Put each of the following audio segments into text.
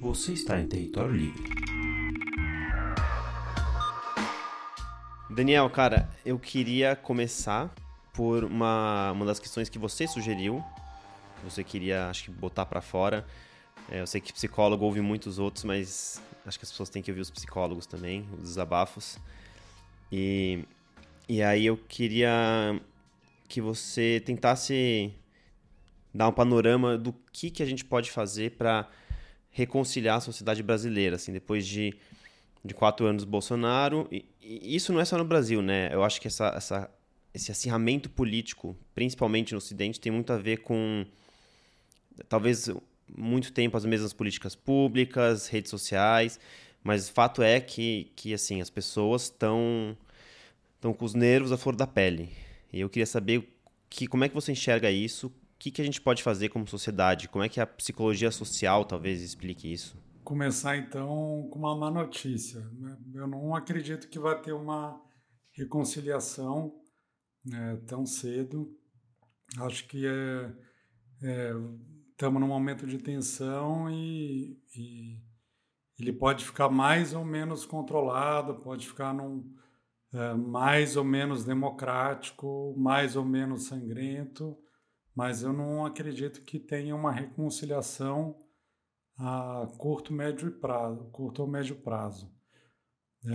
Você está em território livre. Daniel, cara, eu queria começar por uma, uma das questões que você sugeriu. Você queria, acho que, botar para fora. É, eu sei que psicólogo ouve muitos outros, mas acho que as pessoas têm que ouvir os psicólogos também, os desabafos. E, e aí eu queria que você tentasse dar um panorama do que, que a gente pode fazer para reconciliar a sociedade brasileira, assim, depois de, de quatro anos Bolsonaro. E, e, isso não é só no Brasil, né? Eu acho que essa, essa, esse acirramento político, principalmente no Ocidente, tem muito a ver com talvez muito tempo as mesmas políticas públicas, redes sociais, mas o fato é que, que assim, as pessoas estão estão com os nervos à flor da pele. E eu queria saber que, como é que você enxerga isso, que, que a gente pode fazer como sociedade, como é que a psicologia social talvez explique isso? Começar então com uma má notícia. Né? Eu não acredito que vai ter uma reconciliação né, tão cedo. Acho que é, é estamos num momento de tensão e, e, ele pode ficar mais ou menos controlado, pode ficar num é, mais ou menos democrático, mais ou menos sangrento, mas eu não acredito que tenha uma reconciliação a curto, médio prazo, curto ou médio prazo. É,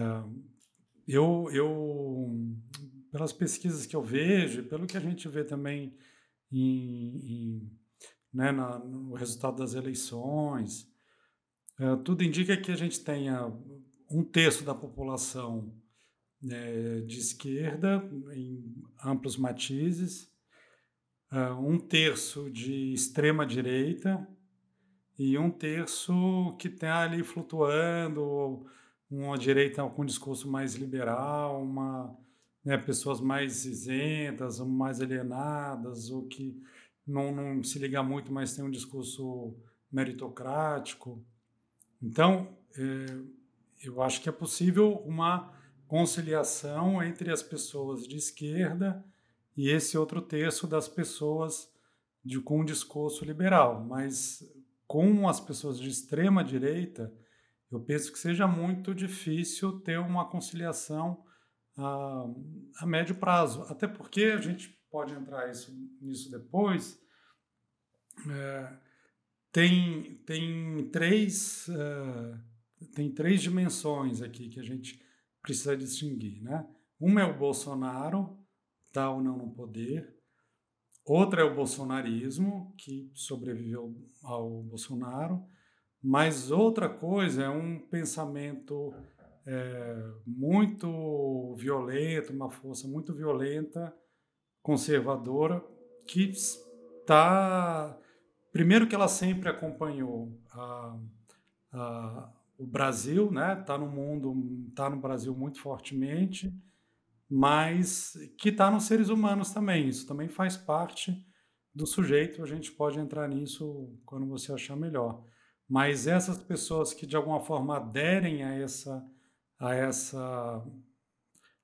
eu, eu, pelas pesquisas que eu vejo, pelo que a gente vê também em, em né, na, no resultado das eleições. É, tudo indica que a gente tenha um terço da população né, de esquerda, em amplos matizes, uh, um terço de extrema direita e um terço que está ali flutuando, uma direita com um discurso mais liberal, uma, né, pessoas mais isentas, mais alienadas, ou que não, não se liga muito, mas tem um discurso meritocrático. Então, é, eu acho que é possível uma conciliação entre as pessoas de esquerda e esse outro terço das pessoas de, com um discurso liberal. Mas com as pessoas de extrema direita, eu penso que seja muito difícil ter uma conciliação a, a médio prazo. Até porque a gente pode entrar isso, nisso depois, é, tem, tem, três, é, tem três dimensões aqui que a gente precisa distinguir. Né? Uma é o Bolsonaro, está ou não no poder. Outra é o bolsonarismo, que sobreviveu ao Bolsonaro. Mas outra coisa é um pensamento é, muito violento, uma força muito violenta conservadora que está. Primeiro, que ela sempre acompanhou a, a, o Brasil, né? Está no mundo, está no Brasil muito fortemente, mas que está nos seres humanos também. Isso também faz parte do sujeito. A gente pode entrar nisso quando você achar melhor. Mas essas pessoas que de alguma forma aderem a essa a essa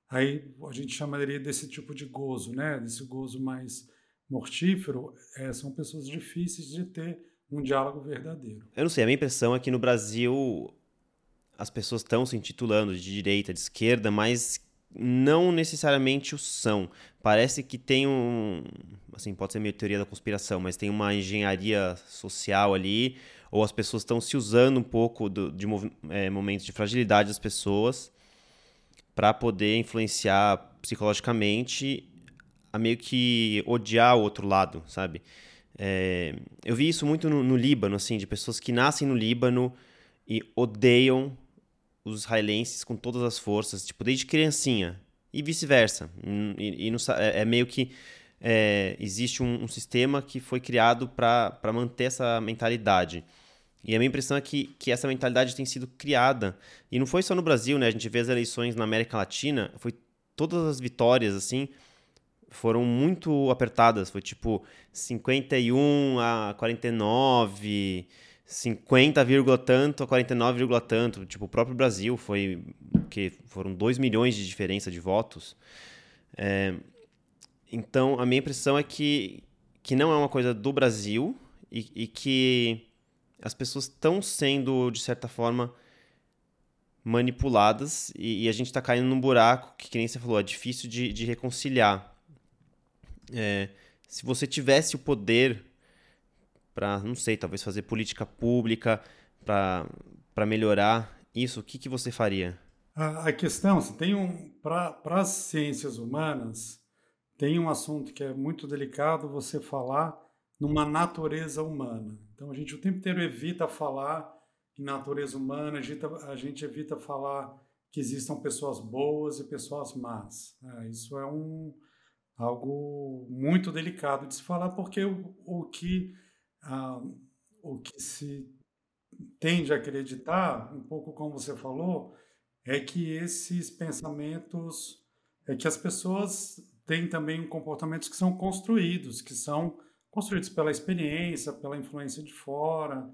Aí a gente chamaria desse tipo de gozo, né? Desse gozo mais mortífero, é, são pessoas difíceis de ter um diálogo verdadeiro. Eu não sei, a minha impressão é que no Brasil as pessoas estão se intitulando de direita, de esquerda, mas não necessariamente o são. Parece que tem um. Assim, pode ser meio teoria da conspiração, mas tem uma engenharia social ali, ou as pessoas estão se usando um pouco do, de é, momentos de fragilidade das pessoas para poder influenciar psicologicamente a meio que odiar o outro lado, sabe? É, eu vi isso muito no, no, Líbano, assim, de pessoas que nascem no Líbano e odeiam os israelenses com todas as forças, tipo, desde criancinha, e vice-versa. Hum, e, e é, é, meio que é, existe um, um, sistema que foi criado para manter essa mentalidade. E a minha impressão é que, que essa mentalidade tem sido criada. E não foi só no Brasil, né? A gente vê as eleições na América Latina, foi todas as vitórias, assim, foram muito apertadas. Foi tipo 51 a 49, 50, tanto a 49, tanto. Tipo, o próprio Brasil foi que foram 2 milhões de diferença de votos. É, então, a minha impressão é que, que não é uma coisa do Brasil e, e que as pessoas estão sendo, de certa forma, manipuladas e, e a gente está caindo num buraco que, que nem você falou, é difícil de, de reconciliar. É, se você tivesse o poder para, não sei, talvez fazer política pública para melhorar isso, o que, que você faria? A, a questão, tem um para as ciências humanas tem um assunto que é muito delicado você falar numa natureza humana. Então a gente o tempo inteiro evita falar em natureza humana, a gente, a gente evita falar que existam pessoas boas e pessoas más. É, isso é um, algo muito delicado de se falar, porque o, o, que, ah, o que se tende a acreditar, um pouco como você falou, é que esses pensamentos, é que as pessoas têm também comportamentos que são construídos, que são construídos pela experiência, pela influência de fora.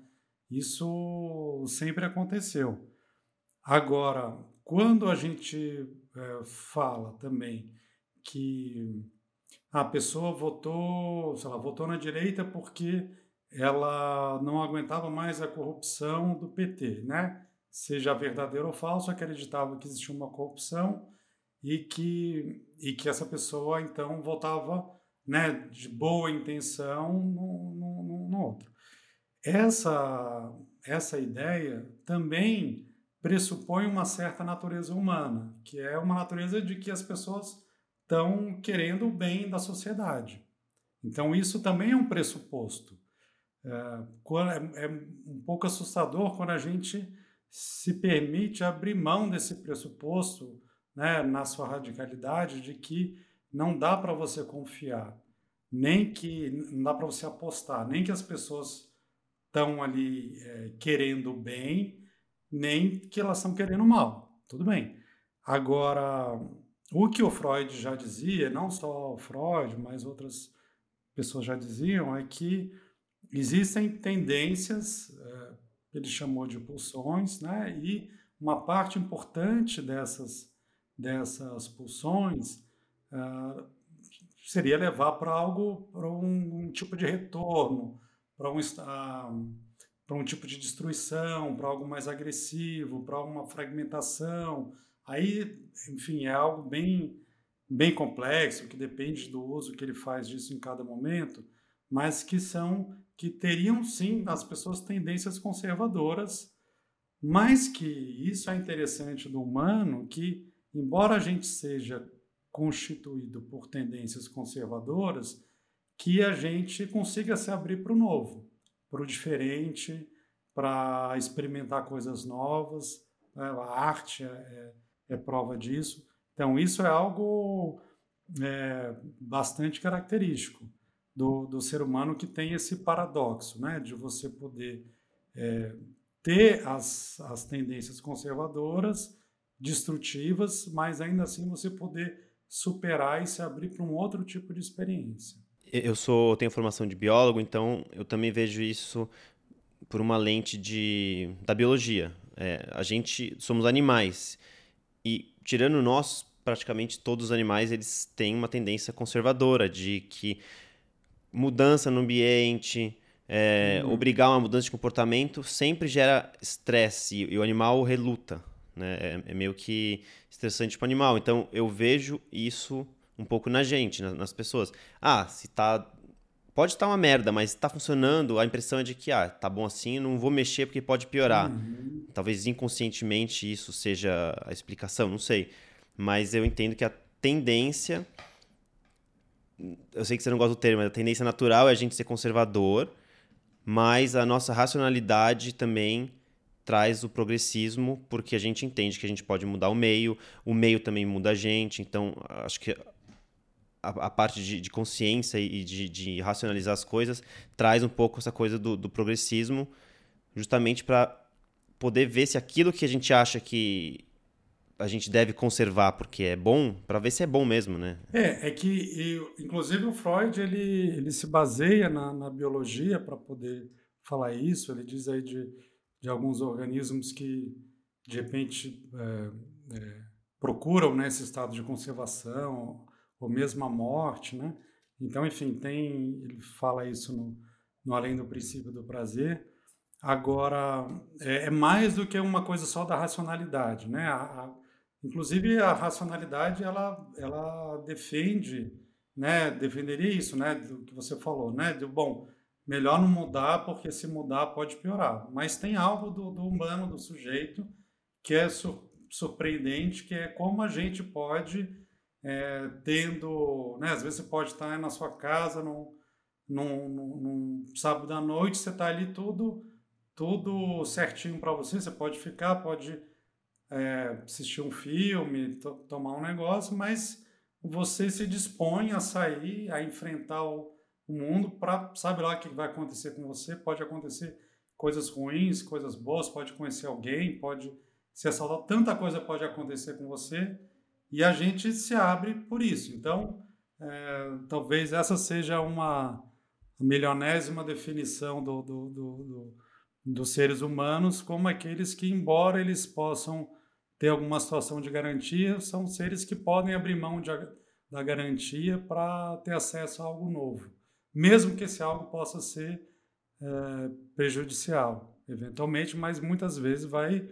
Isso sempre aconteceu. Agora, quando a gente é, fala também que a pessoa votou, sei lá, votou na direita porque ela não aguentava mais a corrupção do PT, né? Seja verdadeiro ou falso, acreditava que existia uma corrupção e que, e que essa pessoa então votava né, de boa intenção no, no, no outro. Essa, essa ideia também pressupõe uma certa natureza humana, que é uma natureza de que as pessoas estão querendo o bem da sociedade. Então, isso também é um pressuposto. É, é, é um pouco assustador quando a gente se permite abrir mão desse pressuposto, né, na sua radicalidade, de que não dá para você confiar, nem que não dá para você apostar, nem que as pessoas estão ali é, querendo bem, nem que elas estão querendo mal. Tudo bem. Agora, o que o Freud já dizia, não só o Freud, mas outras pessoas já diziam, é que existem tendências, é, ele chamou de pulsões, né? e uma parte importante dessas, dessas pulsões uh, seria levar para algo, para um, um, tipo de retorno, para um, para um tipo de destruição, para algo mais agressivo, para uma fragmentação. Aí, enfim, é algo bem, bem complexo, que depende do uso que ele faz disso em cada momento, mas que são que teriam sim as pessoas tendências conservadoras, mas que isso é interessante do humano, que embora a gente seja constituído por tendências conservadoras, que a gente consiga se abrir para o novo, para o diferente, para experimentar coisas novas. Né? A arte é, é, é, prova disso. Então, isso é algo é, bastante característico do, do ser humano que tem esse paradoxo, né? de você poder é, ter as, as tendências conservadoras, destrutivas, mas ainda assim você poder superar e se abrir para um outro tipo de experiência. Eu sou tenho formação de biólogo, então eu também vejo isso por uma lente de da biologia. É, a gente somos animais e tirando nós, praticamente todos os animais eles têm uma tendência conservadora de que mudança no ambiente, é, uhum. obrigar uma mudança de comportamento sempre gera estresse e, o animal reluta. Né? É, é, meio que estressante para o animal. Então eu vejo isso um pouco na gente, nas, nas pessoas. Ah, se tá. Pode estar tá uma merda, mas está funcionando, a impressão é de que, ah, tá bom assim, não vou mexer porque pode piorar. Uhum. Talvez inconscientemente isso seja a explicação, não sei. Mas eu entendo que a tendência. Eu sei que você não gosta do termo, mas a tendência natural é a gente ser conservador, mas a nossa racionalidade também traz o progressismo, porque a gente entende que a gente pode mudar o meio, o meio também muda a gente, então acho que a, a parte de, de, consciência e de, de, racionalizar as coisas traz um pouco essa coisa do, do progressismo, justamente para poder ver se aquilo que a gente acha que a gente deve conservar porque é bom, para ver se é bom mesmo, né? É, é que, inclusive, o Freud ele, ele se baseia na, na biologia para poder falar isso. Ele diz aí de de alguns organismos que, de repente, é, é, procuram né, esse estado de conservação, ou mesmo a morte, né? Então, enfim, tem, ele fala isso no, no Além do Princípio do Prazer. Agora, é, é, mais do que uma coisa só da racionalidade, né? A, a, inclusive, a racionalidade, ela, ela defende, né? Defenderia isso, né? Do que você falou, né? Do, bom, melhor não mudar, porque se mudar pode piorar. Mas tem algo do, do humano, do sujeito, que é sur, surpreendente, que é como a gente pode, é, tendo, né? Às vezes você pode estar na sua casa, num, num, num, num sábado à noite, você está ali tudo tudo certinho para você. Você pode ficar, pode é, assistir um filme, to tomar um negócio, mas você se dispõe a sair, a enfrentar o, o mundo para sabe lá o que vai acontecer com você. Pode acontecer coisas ruins, coisas boas, pode conhecer alguém, pode ser assaltado, tanta coisa pode acontecer com você e a gente se abre por isso. Então, é, talvez essa seja uma milionésima definição do, do, do, do dos seres humanos como aqueles que, embora eles possam ter alguma situação de garantia, são seres que podem abrir mão de, da garantia para ter acesso a algo novo, mesmo que esse algo possa ser é, prejudicial, eventualmente, mas muitas vezes vai,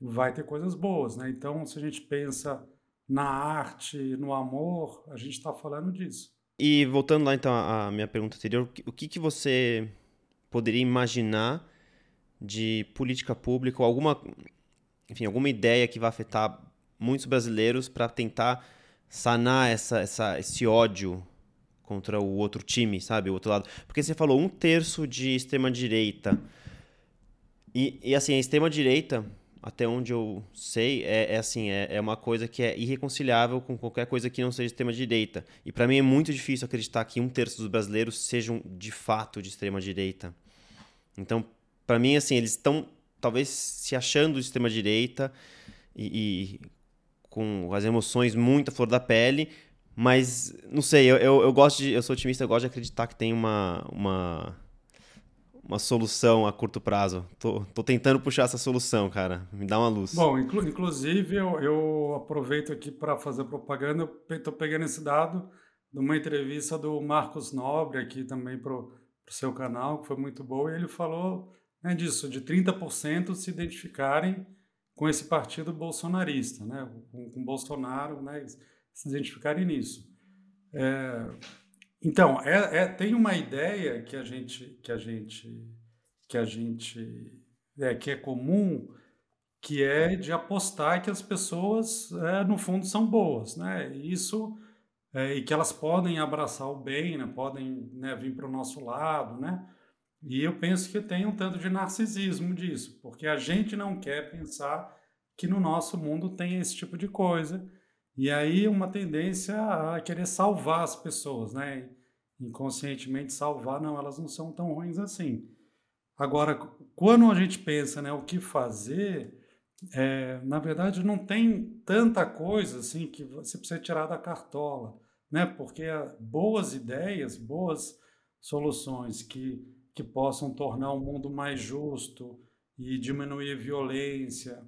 vai ter coisas boas. Né? Então, se a gente pensa na arte, no amor, a gente está falando disso. E voltando lá então à minha pergunta anterior, o que, que você poderia imaginar de política pública ou alguma, enfim, alguma ideia que vai afetar muitos brasileiros para tentar sanar essa, essa, esse ódio contra o outro time, sabe? O outro lado. Porque você falou um terço de extrema-direita. E, e assim, a extrema-direita, até onde eu sei, é, é assim, é, é, uma coisa que é irreconciliável com qualquer coisa que não seja extrema-direita. E para mim é muito difícil acreditar que um terço dos brasileiros sejam de fato de extrema-direita. Então, para mim, assim, eles estão talvez se achando de extrema direita e, e, com as emoções muito à flor da pele, mas não sei, eu, eu, eu, gosto de, eu sou otimista, eu gosto de acreditar que tem uma, uma, uma solução a curto prazo. Tô, tô tentando puxar essa solução, cara. Me dá uma luz. Bom, inclu, inclusive eu, eu aproveito aqui para fazer propaganda, eu estou pegando esse dado de uma entrevista do Marcos Nobre aqui também para o seu canal, que foi muito boa, e ele falou né, disso, de 30% se identificarem com esse partido bolsonarista, né, com, com Bolsonaro, né, se identificarem nisso. É, então, é, é, tem uma ideia que a gente, que a gente, que a gente, é, que é comum, que é de apostar que as pessoas, é, no fundo, são boas, né? Isso é, e que elas podem abraçar o bem, né? Podem né, vir para o nosso lado, né? E eu penso que tem um tanto de narcisismo disso, porque a gente não quer pensar que no nosso mundo tem esse tipo de coisa. E aí uma tendência a querer salvar as pessoas, né? Inconscientemente salvar, não, elas não são tão ruins assim. Agora, quando a gente pensa, né, o que fazer, é, na verdade não tem tanta coisa assim que você precisa tirar da cartola, né? Porque boas ideias, boas soluções que que possam tornar o mundo mais justo e diminuir a violência,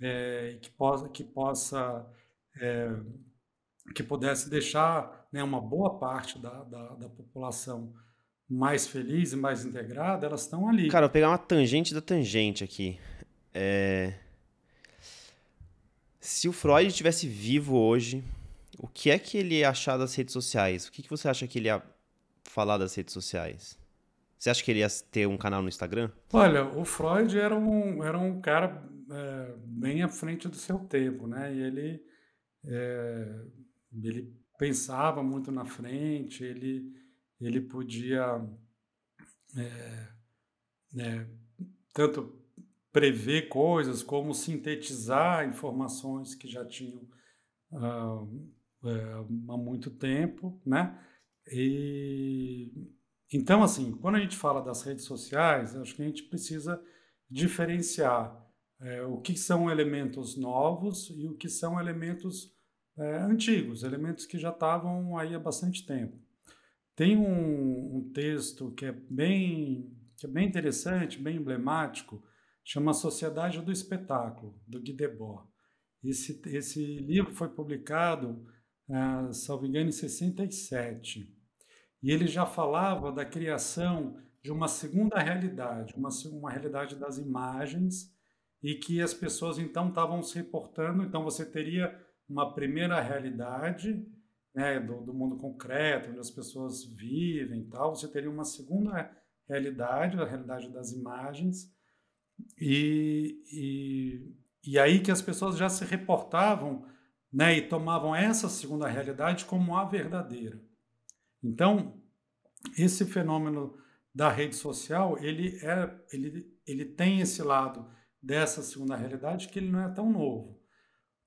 é, que possa, que possa é, que pudesse deixar né, uma boa parte da, da, da, população mais feliz e mais integrada, elas estão ali. Cara, eu vou pegar uma tangente da tangente aqui. É... Se o Freud estivesse vivo hoje, o que é que ele ia achar das redes sociais? O que, que você acha que ele ia falar das redes sociais? Você acha que ele ia ter um canal no Instagram? Olha, o Freud era um, era um cara é, bem à frente do seu tempo, né? E ele, é, ele pensava muito na frente, ele, ele podia é, é tanto prever coisas como sintetizar informações que já tinham uh, há muito tempo, né? E então, assim, quando a gente fala das redes sociais, acho que a gente precisa diferenciar é, o que são elementos novos e o que são elementos é, antigos, elementos que já estavam aí há bastante tempo. Tem um, um, texto que é bem que é bem interessante, bem emblemático, chama Sociedade do Espetáculo, do Guy Debord. Esse, esse livro foi publicado, uh, salvo engano, em 67. E ele já falava da criação de uma segunda realidade, uma, uma realidade das imagens, e que as pessoas então estavam se reportando. Então você teria uma primeira realidade né, do, do, mundo concreto, onde as pessoas vivem e tal. Você teria uma segunda realidade, a realidade das imagens, e, e, e aí que as pessoas já se reportavam né, e tomavam essa segunda realidade como a verdadeira. Então, esse fenômeno da rede social, ele, é, ele, ele tem esse lado dessa segunda realidade que ele não é tão novo.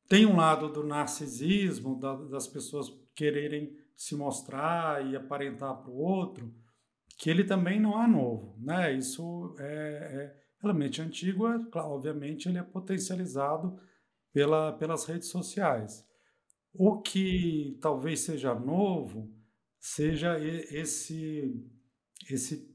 Tem um lado do narcisismo, da, das pessoas quererem se mostrar e aparentar para o outro, que ele também não é novo. Né? Isso é, é realmente antigo, é, obviamente ele é potencializado pela, pelas redes sociais. O que talvez seja novo seja esse, esse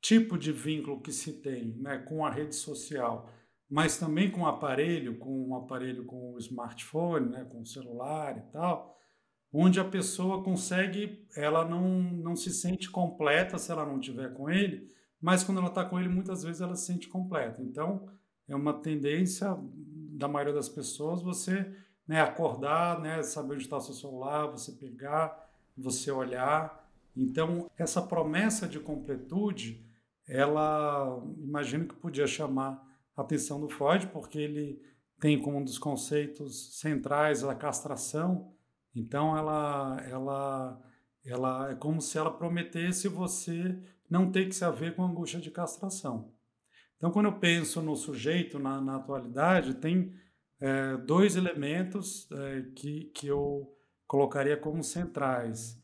tipo de vínculo que se tem né, com a rede social, mas também com o aparelho, com o aparelho com o smartphone, né, com o celular e tal, onde a pessoa consegue, ela não, não se sente completa se ela não tiver com ele, mas quando ela está com ele, muitas vezes ela se sente completa. Então, é uma tendência da maioria das pessoas você né, acordar, né, saber onde está o seu celular, você pegar, você olhar. Então, essa promessa de completude, ela imagino que podia chamar a atenção do Freud, porque ele tem como um dos conceitos centrais a castração. Então, ela, ela, ela é como se ela prometesse você não ter que se haver com angústia de castração. Então, quando eu penso no sujeito na, na atualidade, tem é, dois elementos é, que, que eu colocaria como centrais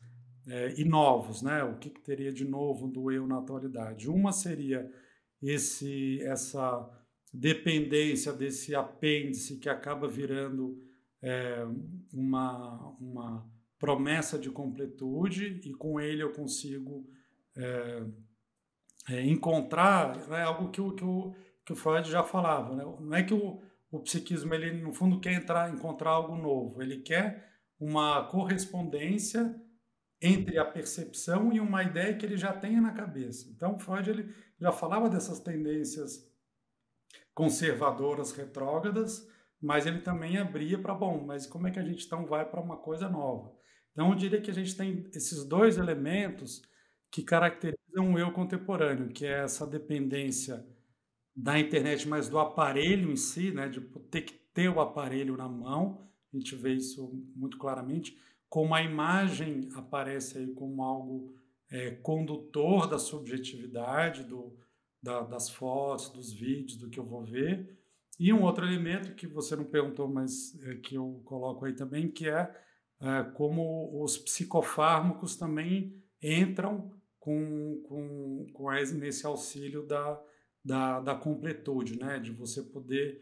é, e novos, né? O que, que, teria de novo do eu na atualidade? Uma seria esse essa dependência desse apêndice que acaba virando é, uma, uma promessa de completude e com ele eu consigo é, é, encontrar né, algo que o, que, o, que o Freud já falava. Né? Não é que o, o psiquismo, ele no fundo quer entrar, encontrar algo novo, ele quer uma correspondência entre a percepção e uma ideia que ele já tenha na cabeça. Então, Freud ele já falava dessas tendências conservadoras, retrógradas, mas ele também abria para, bom, mas como é que a gente então vai para uma coisa nova? Então, eu diria que a gente tem esses dois elementos que caracterizam o eu contemporâneo, que é essa dependência da internet, mas do aparelho em si, né, de ter que ter o aparelho na mão, a gente vê isso muito claramente, como a imagem aparece aí como algo é, condutor da subjetividade, do, da, das fotos, dos vídeos, do que eu vou ver. E um outro elemento que você não perguntou, mas é, que eu coloco aí também, que é, é como os psicofármacos também entram com, com, com nesse auxílio da, da, da completude, né? de você poder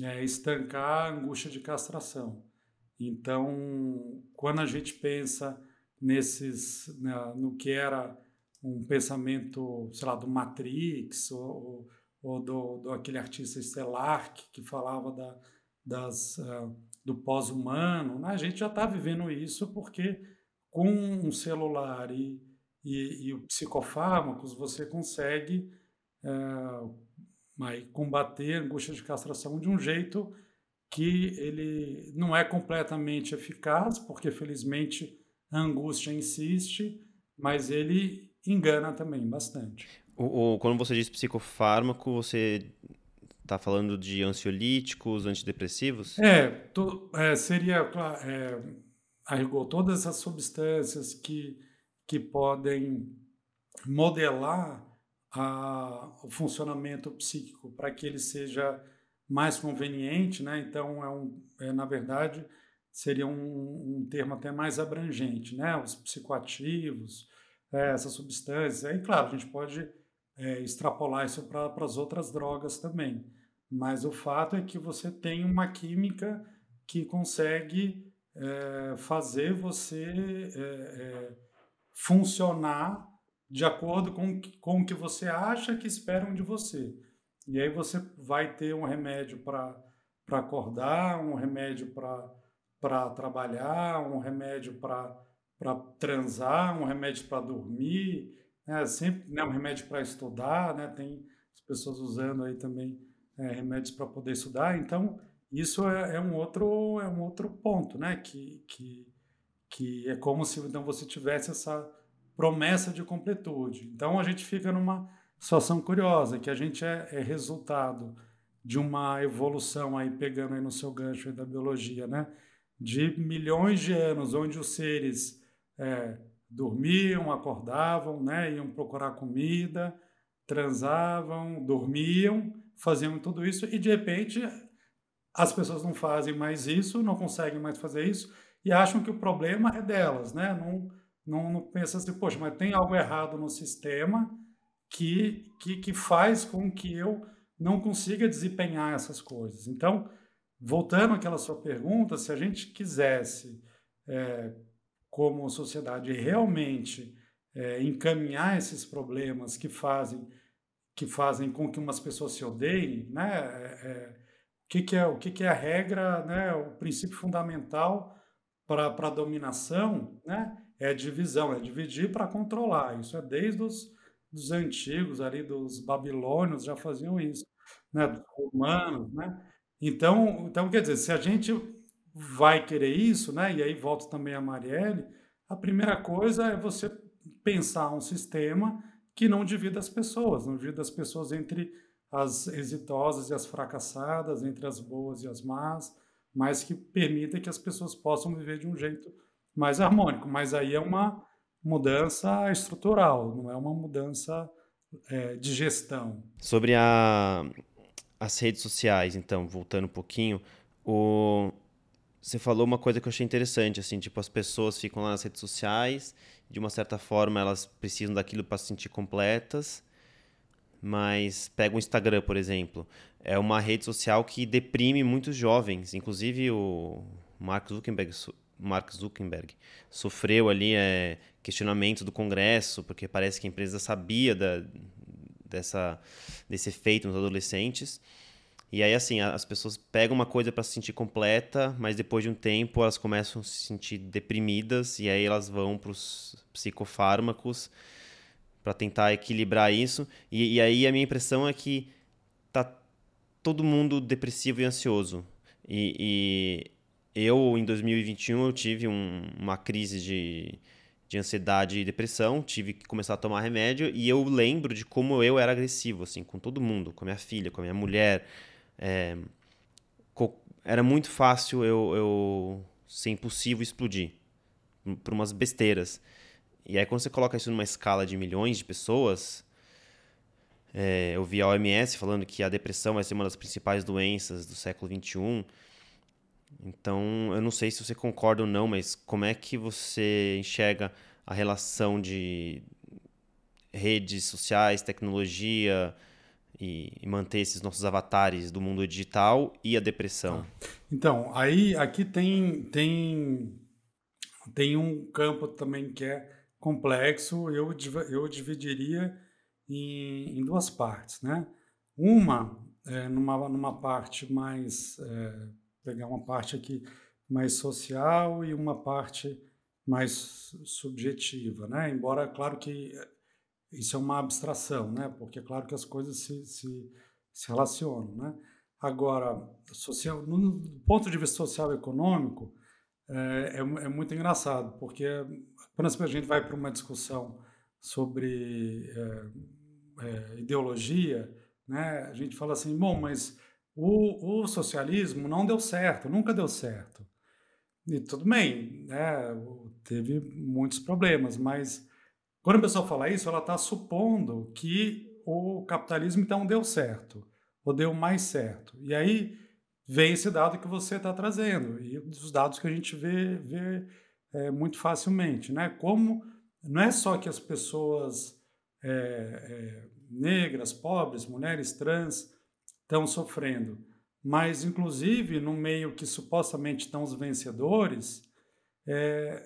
é, estancar a angústia de castração. Então, quando a gente pensa nesses, né, no que era um pensamento, sei lá, do Matrix ou, ou do, do aquele artista estelar que, que falava da, das, uh, do pós-humano, né? a gente já está vivendo isso porque com um celular e e, e psicofármacos, você consegue é, combater a angústia de castração de um jeito que ele não é completamente eficaz, porque felizmente a angústia insiste, mas ele engana também bastante. O, o, quando você diz psicofármaco, você está falando de ansiolíticos, antidepressivos? É, to, é seria, é, a rigor, todas essas substâncias que que podem modelar a, o funcionamento psíquico para que ele seja mais conveniente, né? Então, é, um, é na verdade, seria um, um, termo até mais abrangente, né? Os psicoativos, é, essas substâncias. Aí, claro, a gente pode é, extrapolar isso para as outras drogas também. Mas o fato é que você tem uma química que consegue é, fazer você é, é funcionar de acordo com, com o que você acha que esperam de você. E aí você vai ter um remédio para acordar, um remédio para trabalhar, um remédio para transar, um remédio para dormir. né, sempre né, um remédio para estudar, né, tem as pessoas usando aí também é, remédios para poder estudar, então isso é, é, um outro é um outro ponto, né, que, que, que é como se então você tivesse essa promessa de completude. Então a gente fica numa situação curiosa, que a gente é, é resultado de uma evolução aí pegando aí no seu gancho da biologia, né, de milhões de anos onde os seres é, dormiam, acordavam, né, iam procurar comida, transavam, dormiam, faziam tudo isso e de repente as pessoas não fazem mais isso, não conseguem mais fazer isso e acham que o problema é delas, né? Não, não, não pensa assim, poxa, mas tem algo errado no sistema que, que, que faz com que eu não consiga desempenhar essas coisas. Então, voltando àquela sua pergunta, se a gente quisesse é, como sociedade realmente é, encaminhar esses problemas que fazem que fazem com que umas pessoas se odeiem, né? É, é, o que, que, é o que, que é a regra, né? O princípio fundamental para a dominação, né? É divisão, é dividir para controlar. Isso é desde os dos antigos ali dos babilônios já faziam isso, né? Dos romanos, né? Então, então quer dizer, se a gente vai querer isso, né? E aí volta também a Marielle. A primeira coisa é você pensar um sistema que não divida as pessoas, não divida as pessoas entre as exitosas e as fracassadas, entre as boas e as más, mas que permita que as pessoas possam viver de um jeito mais harmônico. Mas aí é uma mudança estrutural, não é uma mudança é, de gestão. Sobre a, as redes sociais, então, voltando um pouquinho, o, você falou uma coisa que eu achei interessante, assim, tipo, as pessoas ficam lá nas redes sociais, de uma certa forma elas precisam daquilo para se sentir completas, mas pega o Instagram, por exemplo, é uma rede social que deprime muitos jovens, inclusive o Mark Zuckerberg, Mark Zuckerberg sofreu ali é, questionamento do Congresso, porque parece que a empresa sabia da, dessa, desse efeito nos adolescentes, e aí, assim, as pessoas pegam uma coisa para se sentir completa, mas depois de um tempo elas começam a se sentir deprimidas, e aí elas vão para os psicofármacos para tentar equilibrar isso. E, e, aí a minha impressão é que tá todo mundo depressivo e ansioso. E, e eu, em 2021, eu tive um, uma crise de, de ansiedade e depressão, tive que começar a tomar remédio, e eu lembro de como eu era agressivo, assim, com todo mundo, com a minha filha, com a minha mulher, é, era muito fácil eu, eu ser impossível explodir por umas besteiras. E aí quando você coloca isso numa escala de milhões de pessoas, é, eu vi a OMS falando que a depressão vai ser uma das principais doenças do século XXI. Então, eu não sei se você concorda ou não, mas como é que você enxerga a relação de redes sociais, tecnologia, e, e, manter esses nossos avatares do mundo digital e a depressão? Ah. Então, aí aqui tem, tem, tem um campo também que é complexo, eu, eu dividiria em, em duas partes, né? Uma, é, numa, numa parte mais, é, pegar uma parte aqui mais social e uma parte mais subjetiva, né? Embora, claro que isso é uma abstração, né? Porque é claro que as coisas se, se, se relacionam, né? Agora, social, no ponto de vista social e econômico, é, é, é muito engraçado, porque quando a gente vai para uma discussão sobre é, ideologia, né, a gente fala assim, bom, mas o, o, socialismo não deu certo, nunca deu certo. E tudo bem, né, teve muitos problemas, mas quando a pessoa fala isso, ela está supondo que o capitalismo então deu certo, ou deu mais certo. E aí vem esse dado que você está trazendo, e os dados que a gente vê, vê é, muito facilmente. Né? Como não é só que as pessoas é, é, negras, pobres, mulheres trans estão sofrendo, mas inclusive no meio que supostamente estão os vencedores, é,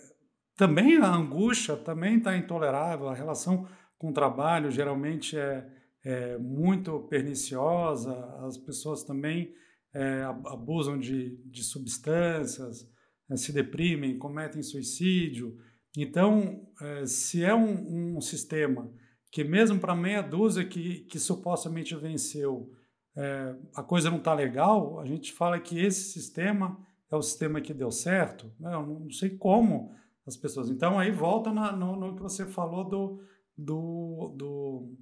também a angústia também está intolerável, a relação com o trabalho geralmente é, é muito perniciosa, as pessoas também é, abusam de, de substâncias, é, se deprimem, cometem suicídio. Então, é, se é um, um sistema que mesmo para meia dúzia que, que supostamente venceu, é, a coisa não está legal, a gente fala que esse sistema é o sistema que deu certo. Né? Eu não sei como as pessoas. Então, aí volta na, no, no, que você falou do, do, do,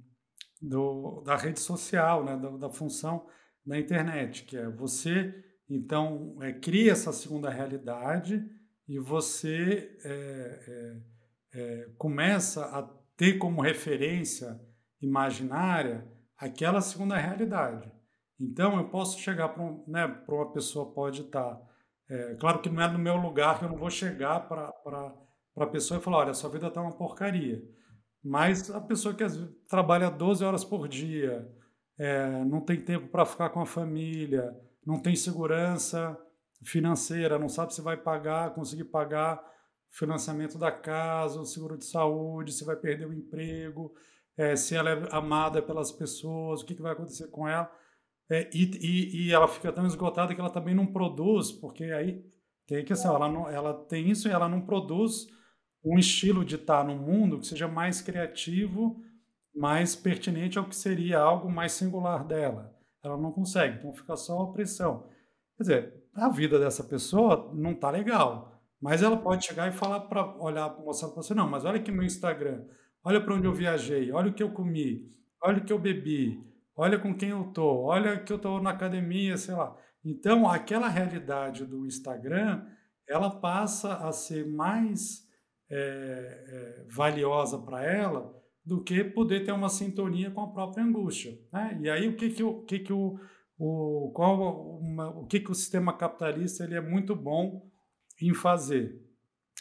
do da rede social, né? da, da, função da internet, que é você, então, é, cria essa segunda realidade e você é, é, é começa a ter como referência imaginária aquela segunda realidade. Então, eu posso chegar para um, né, uma pessoa, pode estar. Tá, é, claro que não é no meu lugar que eu não vou chegar para a pessoa e falar: olha, sua vida está uma porcaria. Mas a pessoa que trabalha 12 horas por dia, é, não tem tempo para ficar com a família, não tem segurança financeira, não sabe se vai pagar, conseguir pagar financiamento da casa, o seguro de saúde, se vai perder o emprego, é, se ela é amada pelas pessoas, o que, que vai acontecer com ela. É, e, e, e, ela fica tão esgotada que ela também não produz, porque aí tem que ela, ela tem isso e ela não produz um estilo de estar no mundo que seja mais criativo, mais pertinente ao que seria algo mais singular dela. Ela não consegue, então fica só a pressão. Quer dizer, a vida dessa pessoa não está legal. Mas ela pode chegar e falar para olhar, mostrar para você, não, mas olha aqui meu Instagram, olha para onde eu viajei, olha o que eu comi, olha o que eu bebi, olha com quem eu tô, olha que eu tô na academia, sei lá. Então, aquela realidade do Instagram, ela passa a ser mais é, é, valiosa para ela do que poder ter uma sintonia com a própria angústia. Né? E aí, o que que o, que que o, o, qual, uma, o que que o sistema capitalista ele é muito bom em fazer.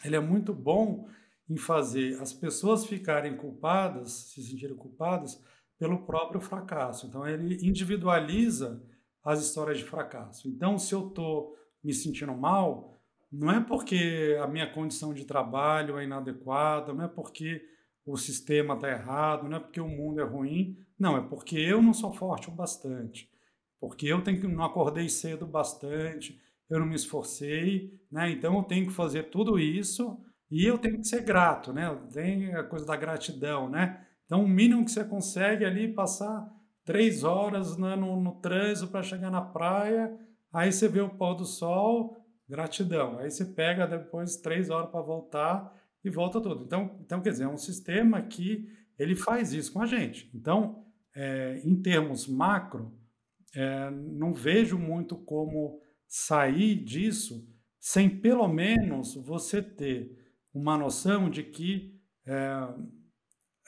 Ele é muito bom em fazer as pessoas ficarem culpadas, se sentirem culpadas pelo próprio fracasso. Então ele individualiza as histórias de fracasso. Então, se eu estou me sentindo mal, não é porque a minha condição de trabalho é inadequada, não é porque o sistema está errado, não é porque o mundo é ruim, não, é porque eu não sou forte o bastante, porque eu tenho que, não acordei cedo bastante, eu não me esforcei, né? Então eu tenho que fazer tudo isso e eu tenho que ser grato, né? Tem a coisa da gratidão, né? Então o mínimo que você consegue ali passar três horas né, no, no trânsito para chegar na praia, aí você vê o pôr do sol, gratidão. Aí você pega depois três horas para voltar e volta tudo. Então, então quer dizer, é um sistema que ele faz isso com a gente. Então, é, em termos macro, é, não vejo muito como sair disso sem pelo menos você ter uma noção de que é,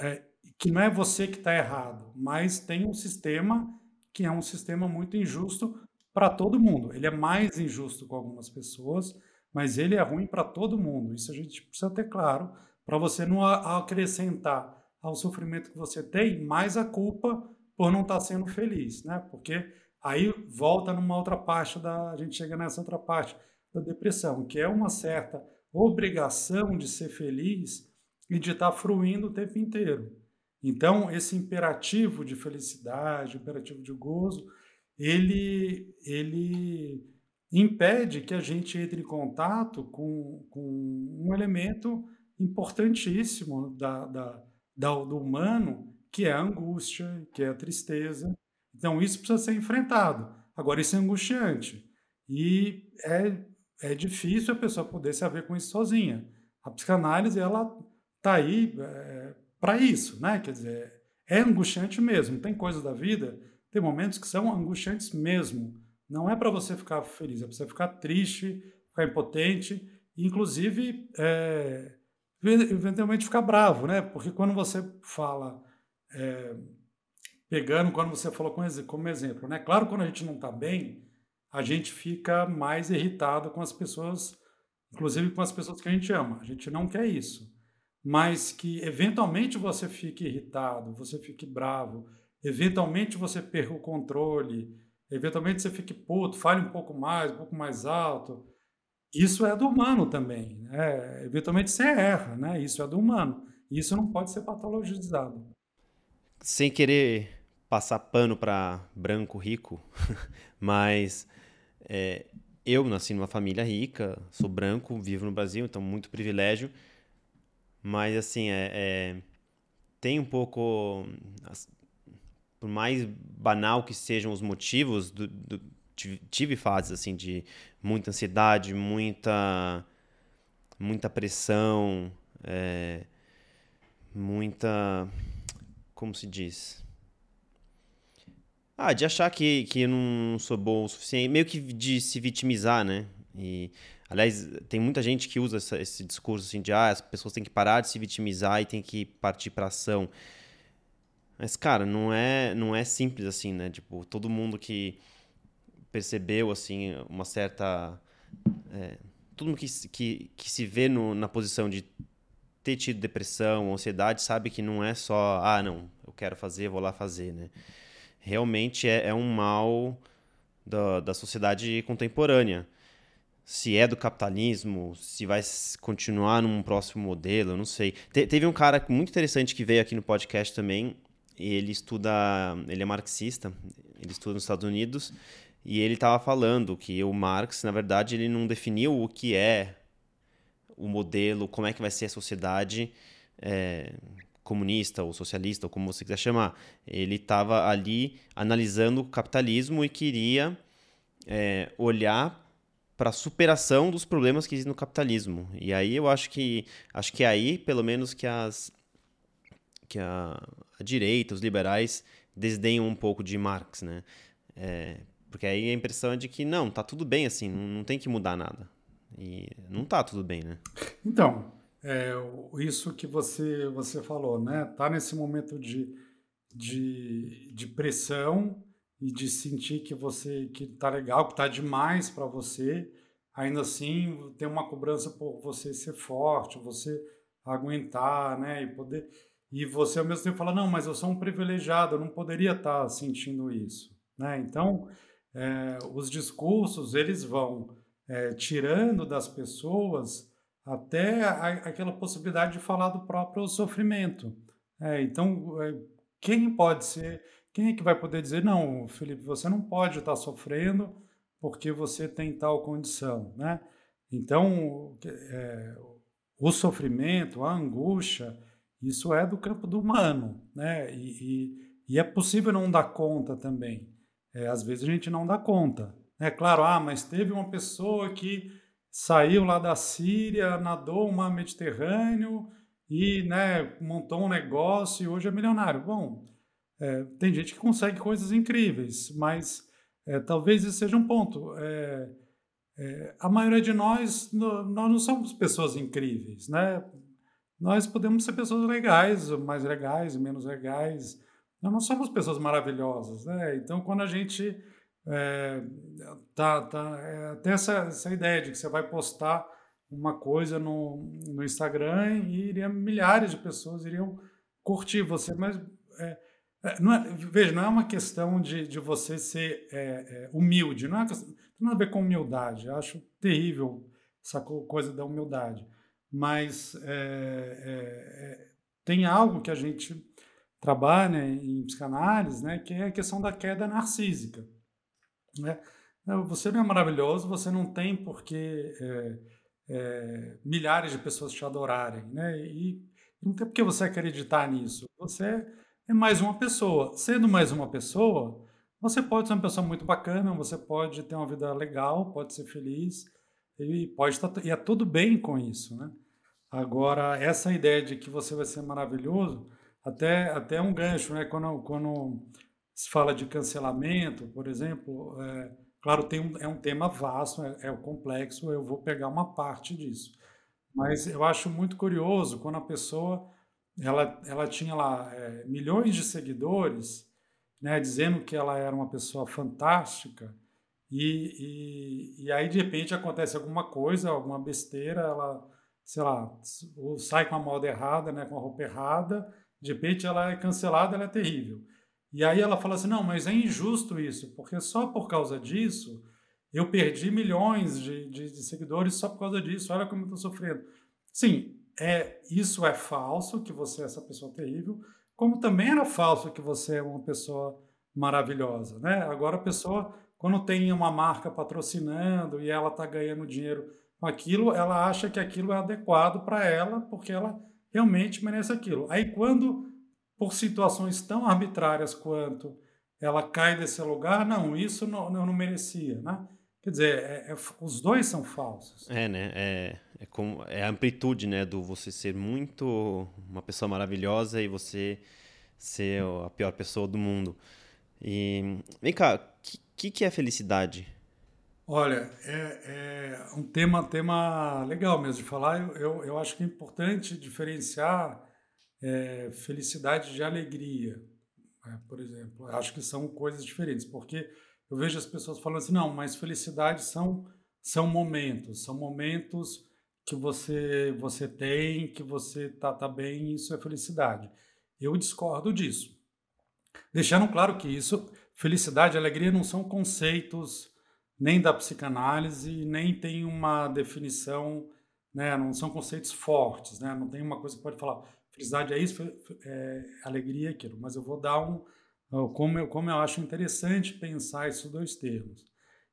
é, que não é você que está errado, mas tem um sistema que é um sistema muito injusto para todo mundo. Ele é mais injusto com algumas pessoas, mas ele é ruim para todo mundo. Isso a gente precisa ter claro para você não acrescentar ao sofrimento que você tem mais a culpa por não estar tá sendo feliz, né? Porque Aí volta numa outra parte da. A gente chega nessa outra parte da depressão, que é uma certa obrigação de ser feliz e de estar fruindo o tempo inteiro. Então, esse imperativo de felicidade, imperativo de gozo, ele, ele impede que a gente entre em contato com, com um elemento importantíssimo da, da, da, do humano, que é a angústia, que é a tristeza, então, isso precisa ser enfrentado. Agora, isso é angustiante. E é, é difícil a pessoa poder se haver com isso sozinha. A psicanálise, ela está aí é, para isso, né? Quer dizer, é angustiante mesmo. Tem coisas da vida, tem momentos que são angustiantes mesmo. Não é para você ficar feliz, é para você ficar triste, ficar impotente, inclusive, é, eventualmente ficar bravo, né? Porque quando você fala... É, pegando quando você falou como exemplo, né? Claro, quando a gente não está bem, a gente fica mais irritado com as pessoas, inclusive com as pessoas que a gente ama. A gente não quer isso. Mas que eventualmente você fique irritado, você fique bravo, eventualmente você perca o controle, eventualmente você fique puto, fale um pouco mais, um pouco mais alto. Isso é do humano também. Né? Eventualmente você erra, né? Isso é do humano. Isso não pode ser patologizado. Sem querer passar pano para branco rico, mas é, eu nasci numa família rica, sou branco, vivo no Brasil, então muito privilégio. Mas assim, é, é tem um pouco, por mais banal que sejam os motivos, do, do, tive fases assim de muita ansiedade, muita, muita pressão, é, muita, como se diz? Ah, de achar que, que eu não sou bom o suficiente, meio que de se vitimizar, né? E, aliás, tem muita gente que usa essa, esse discurso assim de ah, as pessoas têm que parar de se vitimizar e têm que partir para ação. Mas, cara, não é, não é simples assim, né? Tipo, todo mundo que percebeu, assim, uma certa... É, todo mundo que, que, que se vê no, na posição de ter tido depressão, ansiedade, sabe que não é só, ah, não, eu quero fazer, vou lá fazer, né? realmente é, é um mal da, da sociedade contemporânea. Se é do capitalismo, se vai continuar num próximo modelo, eu não sei. Te, teve um cara muito interessante que veio aqui no podcast também. Ele estuda, ele é marxista, ele estuda nos Estados Unidos e ele estava falando que o Marx, na verdade, ele não definiu o que é o modelo, como é que vai ser a sociedade é, comunista ou socialista, ou como você quiser chamar. Ele estava ali analisando o capitalismo e queria é, olhar para a superação dos problemas que existem no capitalismo. E aí eu acho que acho que é aí, pelo menos, que as que a, a direita, os liberais desdenham um pouco de Marx, né? É, porque aí a impressão é de que não, tá tudo bem assim, não, não tem que mudar nada. E não tá tudo bem, né? Então, é, isso que você, você falou, né? Tá nesse momento de, de, de pressão e de sentir que você que tá legal, que tá demais para você, ainda assim tem uma cobrança por você ser forte, você aguentar, né? E poder e você ao mesmo tempo fala não, mas eu sou um privilegiado, eu não poderia estar tá sentindo isso, né? Então é, os discursos eles vão é, tirando das pessoas até a, aquela possibilidade de falar do próprio sofrimento. É, então, é, quem pode ser, quem é que vai poder dizer, não, Felipe, você não pode estar sofrendo porque você tem tal condição, né? Então, é, o sofrimento, a angústia, isso é do campo do humano, né? E, e, e é possível não dar conta também. É, às vezes a gente não dá conta. É claro, ah, mas teve uma pessoa que saiu lá da Síria, nadou o mar Mediterrâneo e né, montou um negócio e hoje é milionário. Bom, é, tem gente que consegue coisas incríveis, mas é, talvez isso seja um ponto. É, é a maioria de nós, nós não somos pessoas incríveis, né? Nós podemos ser pessoas legais, mais legais, menos legais. Nós não somos pessoas maravilhosas, né? Então, quando a gente é, tá, tá, é, tem essa, essa ideia de que você vai postar uma coisa no, no Instagram e iria, milhares de pessoas iriam curtir você, mas é não é, veja, não é uma questão de, de você ser é, é, humilde, não é não tem a ver com humildade, eu acho terrível essa coisa da humildade, mas tem algo que a gente trabalha em psicanálise, né, que é a questão da queda narcísica. Né? Você não é maravilhoso, você não tem por que é, é, milhares de pessoas te adorarem. Né? E não tem por que você acreditar nisso. Você é mais uma pessoa. Sendo mais uma pessoa, você pode ser uma pessoa muito bacana, você pode ter uma vida legal, pode ser feliz, e pode estar, e é tudo bem com isso. Né? Agora, essa ideia de que você vai ser maravilhoso, até, até um gancho, né? quando, quando se fala de cancelamento, por exemplo, é, claro, tem um, é um tema vasto, é, é complexo, eu vou pegar uma parte disso. Mas eu acho muito curioso quando a pessoa ela, ela tinha lá é, milhões de seguidores, né, dizendo que ela era uma pessoa fantástica, e, e, e, aí de repente acontece alguma coisa, alguma besteira, ela, sei lá, sai com a moda errada, né, com a roupa errada, de repente ela é cancelada, ela é terrível. E aí ela fala assim: não, mas é injusto isso, porque só por causa disso eu perdi milhões de, de, de seguidores só por causa disso. Olha como eu estou sofrendo. Sim, é, isso é falso, que você é essa pessoa terrível, como também era falso que você é uma pessoa maravilhosa. Né? Agora a pessoa, quando tem uma marca patrocinando e ela está ganhando dinheiro com aquilo, ela acha que aquilo é adequado para ela, porque ela realmente merece aquilo. Aí quando por situações tão arbitrárias quanto ela cai desse lugar, não, isso não, eu não merecia, né? Quer dizer, é, é, os dois são falsos. É, né? É, é, com, é a amplitude, né? Do você ser muito uma pessoa maravilhosa e você ser a pior pessoa do mundo. E vem cá, o que, que, que, é felicidade? Olha, é, é, um tema, tema legal mesmo de falar. Eu, eu, eu acho que é importante diferenciar é, felicidade de alegria, né? por exemplo. Eu acho que são coisas diferentes, porque eu vejo as pessoas falando assim, não, mas felicidade são, são momentos, são momentos que você você tem, que você tá, tá bem, isso é felicidade. Eu discordo disso. Deixando claro que isso, felicidade e alegria não são conceitos nem da psicanálise, nem tem uma definição, né, não são conceitos fortes, né, não tem uma coisa que pode falar felicidade é isso, é, alegria é aquilo, mas eu vou dar um, como eu, como eu acho interessante pensar esses dois termos.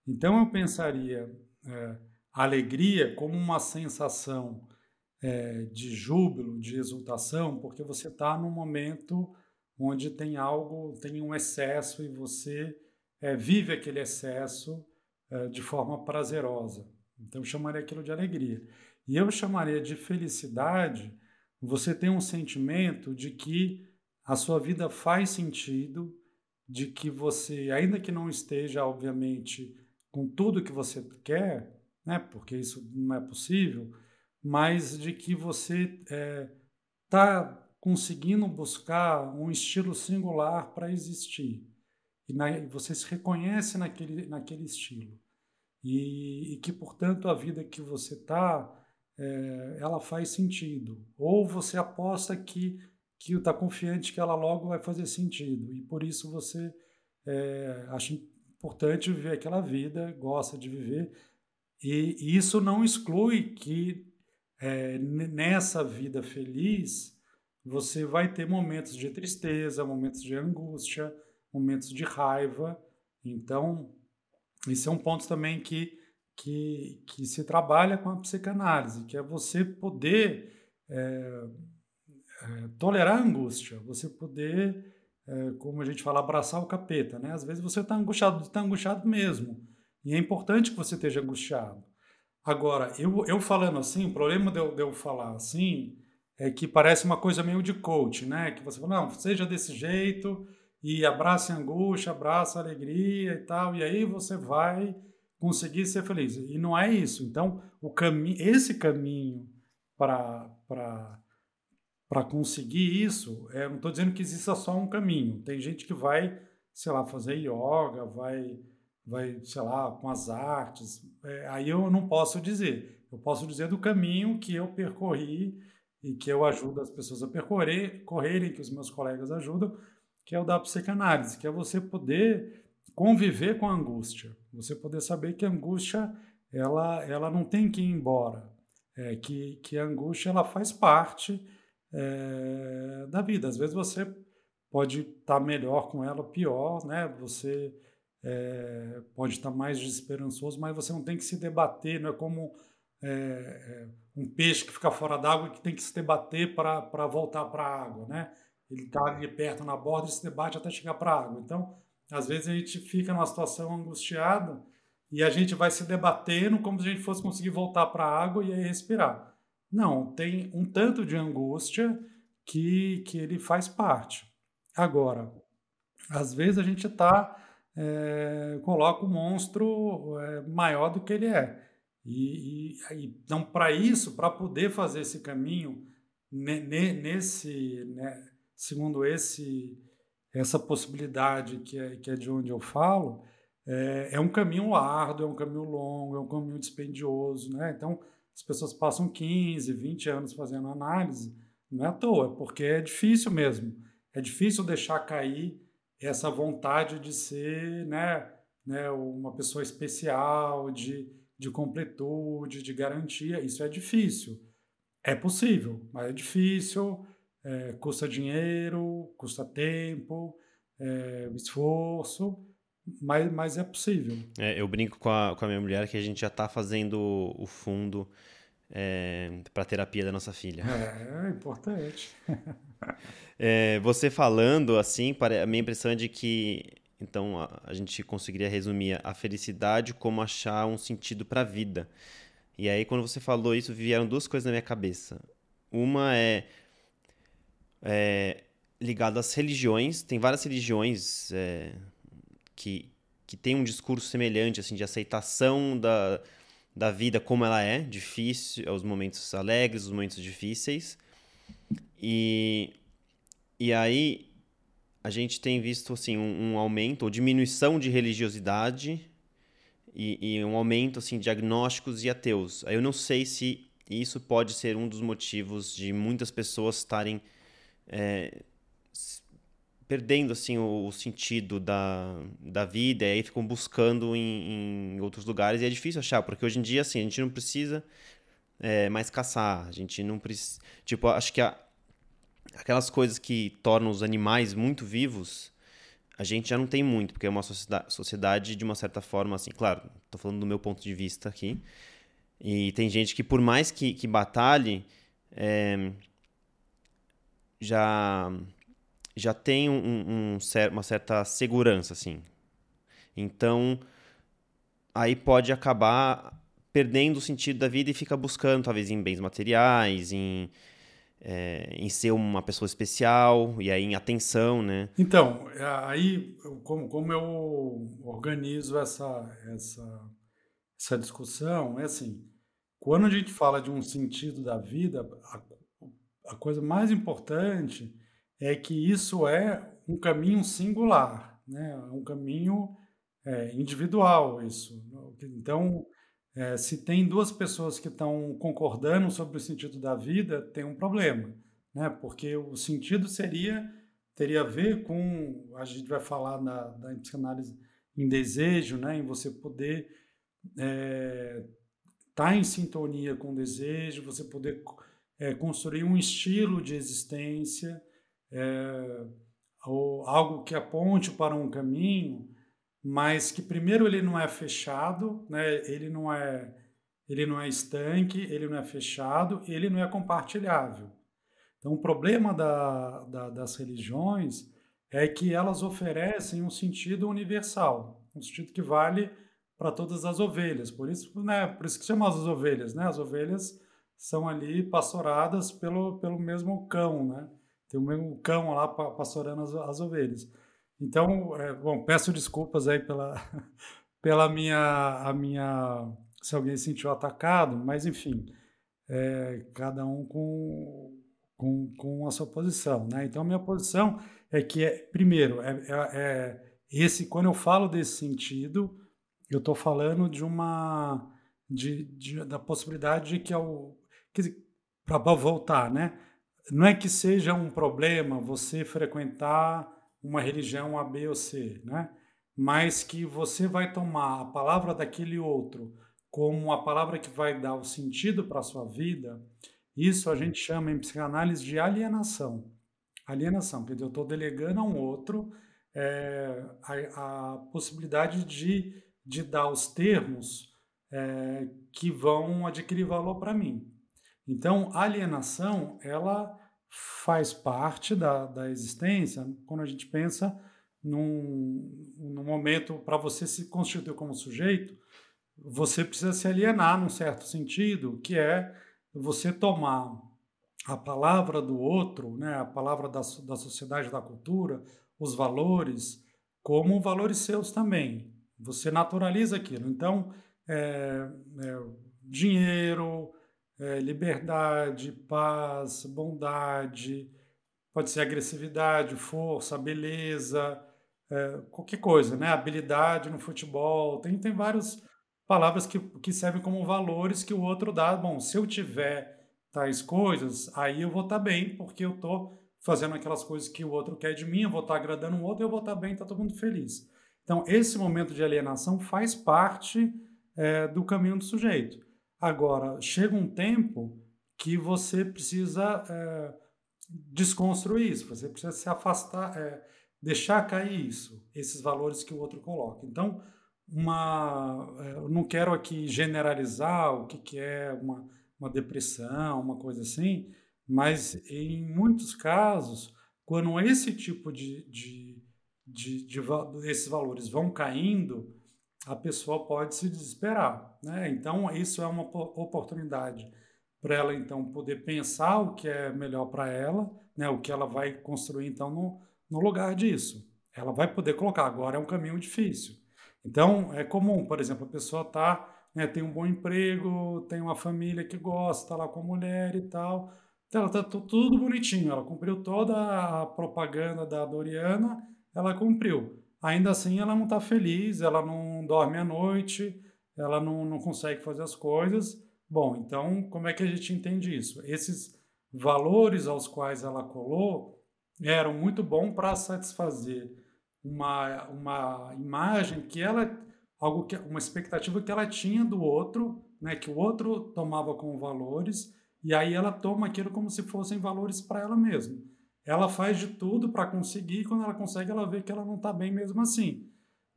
Então, eu pensaria é, alegria como uma sensação é, de júbilo, de exultação, porque você está num momento onde tem algo, tem um excesso e você é, vive aquele excesso é, de forma prazerosa. Então, eu chamaria aquilo de alegria. E eu chamaria de felicidade você tem um sentimento de que a sua vida faz sentido, de que você, ainda que não esteja, obviamente, com tudo que você quer, né, porque isso não é possível, mas de que você está é, tá conseguindo buscar um estilo singular para existir. E na, você se reconhece naquele, naquele estilo. E, e que, portanto, a vida que você está, é, ela faz sentido. Ou você aposta que que está confiante que ela logo vai fazer sentido. E por isso você é, acha importante viver aquela vida, gosta de viver. E, isso não exclui que é, nessa vida feliz você vai ter momentos de tristeza, momentos de angústia, momentos de raiva. Então, esse é um ponto também que, que, que se trabalha com a psicanálise, que é você poder é, é, tolerar a angústia, você poder, é, como a gente fala, abraçar o capeta. Né? Às vezes você está angustiado, está angustiado mesmo. E é importante que você esteja angustiado. Agora, eu, eu falando assim, o problema de eu, de eu falar assim é que parece uma coisa meio de coach, né? Que você fala, não, seja desse jeito e abrace a angústia, abraça a alegria e tal, e aí você vai conseguir ser feliz. E não é isso. Então, o caminho, esse caminho para para conseguir isso, é, não estou dizendo que exista só um caminho. Tem gente que vai, sei lá, fazer yoga, vai, vai sei lá, com as artes. É, aí eu não posso dizer. Eu posso dizer do caminho que eu percorri e que eu ajudo as pessoas a percorrer, correrem, que os meus colegas ajudam, que é o da psicanálise, que é você poder conviver com a angústia, você poder saber que a angústia ela, ela não tem que ir embora, é, que, que a angústia ela faz parte é, da vida. Às vezes você pode estar tá melhor com ela, pior, né? Você é, pode estar tá mais desesperançoso, mas você não tem que se debater, não é como é, um peixe que fica fora d'água e que tem que se debater para voltar para a água, né? Ele está ali perto na borda e se debate até chegar para a água. Então, às vezes a gente fica numa situação angustiada e a gente vai se debatendo como se a gente fosse conseguir voltar para a água e aí respirar. Não, tem um tanto de angústia que, que ele faz parte. Agora, às vezes a gente tá, é, coloca o monstro é, maior do que ele é. E, e então, para isso, para poder fazer esse caminho, nesse, né, segundo esse, essa possibilidade que é, que é de onde eu falo, é, é um caminho árduo, é um caminho longo, é um caminho dispendioso. Né? Então, as pessoas passam 15, 20 anos fazendo análise, não é à toa, porque é difícil mesmo. É difícil deixar cair essa vontade de ser né, né, uma pessoa especial, de, de completude, de garantia. Isso é difícil. É possível, mas é difícil, é, custa dinheiro, custa tempo, é, esforço, mas, mas é possível. É, eu brinco com a, com a minha mulher que a gente já está fazendo o fundo é, para a terapia da nossa filha. É, é importante. é, você falando assim, a minha impressão é de que então a, a gente conseguiria resumir a felicidade como achar um sentido para a vida. E aí quando você falou isso, vieram duas coisas na minha cabeça. Uma é, é ligado às religiões. Tem várias religiões é, que, que têm um discurso semelhante, assim, de aceitação da, da vida como ela é, difícil, os momentos alegres, os momentos difíceis. E, e aí a gente tem visto assim, um, um aumento ou diminuição de religiosidade e, e, um aumento assim, de agnósticos e ateus. Aí eu não sei se isso pode ser um dos motivos de muitas pessoas estarem é, perdendo assim o, o, sentido da, da vida e aí ficam buscando em, em, outros lugares e é difícil achar porque hoje em dia assim a gente não precisa é, mais caçar a gente não precisa tipo acho que a, aquelas coisas que tornam os animais muito vivos a gente já não tem muito porque é uma sociedade, sociedade de uma certa forma assim claro estou falando do meu ponto de vista aqui e tem gente que por mais que, que batalhe é, já já tem um, um, uma certa segurança, assim. Então, aí pode acabar perdendo o sentido da vida e fica buscando, talvez, em bens materiais, em, é, em ser uma pessoa especial, e aí em atenção, né? Então, aí, como, como eu organizo essa, essa, essa discussão, é assim, quando a gente fala de um sentido da vida, a, a coisa mais importante é que isso é um caminho singular, né? É um caminho é, individual isso. Então, é, se tem duas pessoas que estão concordando sobre o sentido da vida, tem um problema, né? Porque o sentido seria teria a ver com a gente vai falar na, da psicanálise em desejo, né? Em você poder estar é, tá em sintonia com o desejo, você poder é, construir um estilo de existência é, algo que aponte para um caminho, mas que primeiro ele não é fechado, né? ele não é ele não é estanque, ele não é fechado, ele não é compartilhável. Então, o problema da, da, das religiões é que elas oferecem um sentido universal, um sentido que vale para todas as ovelhas. Por isso, né, por isso que chamam as ovelhas, né? As ovelhas são ali pastoradas pelo, pelo mesmo cão, né? Tem o mesmo cão lá pastorando as, as ovelhas. Então, é, bom, peço desculpas aí pela, pela minha, a minha, se alguém se sentiu atacado, mas enfim, é, cada um com, com, com a sua posição, né? Então, minha posição é que, é, primeiro, é, é, é esse, quando eu falo desse sentido, eu estou falando de uma, de, de, da possibilidade de que, ao, para voltar, né? Não é que seja um problema você frequentar uma religião A, B ou C, né? mas que você vai tomar a palavra daquele outro como a palavra que vai dar o sentido para a sua vida, isso a gente chama em psicanálise de alienação. Alienação, quer dizer, eu estou delegando a um outro é, a, a, possibilidade de, de dar os termos é, que vão adquirir valor para mim. Então, alienação, ela faz parte da, da existência quando a gente pensa num, num momento para você se constituir como sujeito, você precisa se alienar num certo sentido, que é você tomar a palavra do outro, né, a palavra da, da sociedade, da cultura, os valores, como valores seus também. Você naturaliza aquilo. Então, é, é, dinheiro, é, liberdade, paz, bondade, pode ser agressividade, força, beleza, é, qualquer coisa, né? Habilidade no futebol, tem, tem várias palavras que, que servem como valores que o outro dá. Bom, se eu tiver tais coisas, aí eu vou estar tá bem, porque eu estou fazendo aquelas coisas que o outro quer de mim, eu vou estar tá agradando o outro, eu vou estar tá bem, está todo mundo feliz. Então, esse momento de alienação faz parte é, do caminho do sujeito. Agora, chega um tempo que você precisa é, desconstruir isso, você precisa se afastar, é, deixar cair isso, esses valores que o outro coloca. Então, uma, é, eu não quero aqui generalizar o que, que é uma, uma depressão, uma coisa assim, mas em muitos casos, quando esse tipo de, de, de, de, de esses valores vão caindo, a pessoa pode se desesperar. Né? Então, isso é uma oportunidade para ela, então, poder pensar o que é melhor para ela, né? o que ela vai construir, então, no, no lugar disso. Ela vai poder colocar, agora é um caminho difícil. Então, é comum, por exemplo, a pessoa tá, né, tem um bom emprego, tem uma família que gosta, está lá com a mulher e tal, então, ela está tudo bonitinho, ela cumpriu toda a propaganda da Doriana, ela cumpriu. Ainda assim, ela não está feliz, ela não dorme à noite, ela não, não consegue fazer as coisas. Bom, então, como é que a gente entende isso? Esses valores aos quais ela colou eram muito bons para satisfazer uma, uma imagem que ela algo que uma expectativa que ela tinha do outro, né, que o outro tomava como valores, e aí ela toma aquilo como se fossem valores para ela mesma. Ela faz de tudo para conseguir, e quando ela consegue, ela vê que ela não está bem mesmo assim.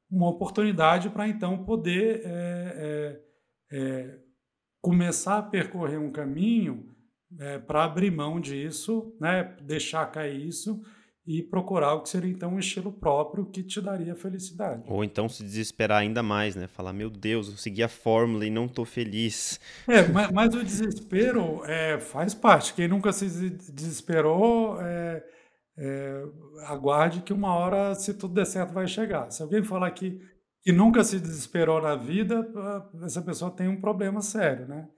Uma oportunidade para então poder é, é, é, começar a percorrer um caminho é, para abrir mão disso, né, deixar cair isso e procurar o que seria então um estilo próprio que te daria felicidade. Ou então se desesperar ainda mais, né? Falar, meu Deus, eu segui a fórmula e não estou feliz. É, mas, mas o desespero é, faz parte. Quem nunca se desesperou, é, é, aguarde que uma hora, se tudo der certo, vai chegar. Se alguém falar que, que nunca se desesperou na vida, essa pessoa tem um problema sério, né?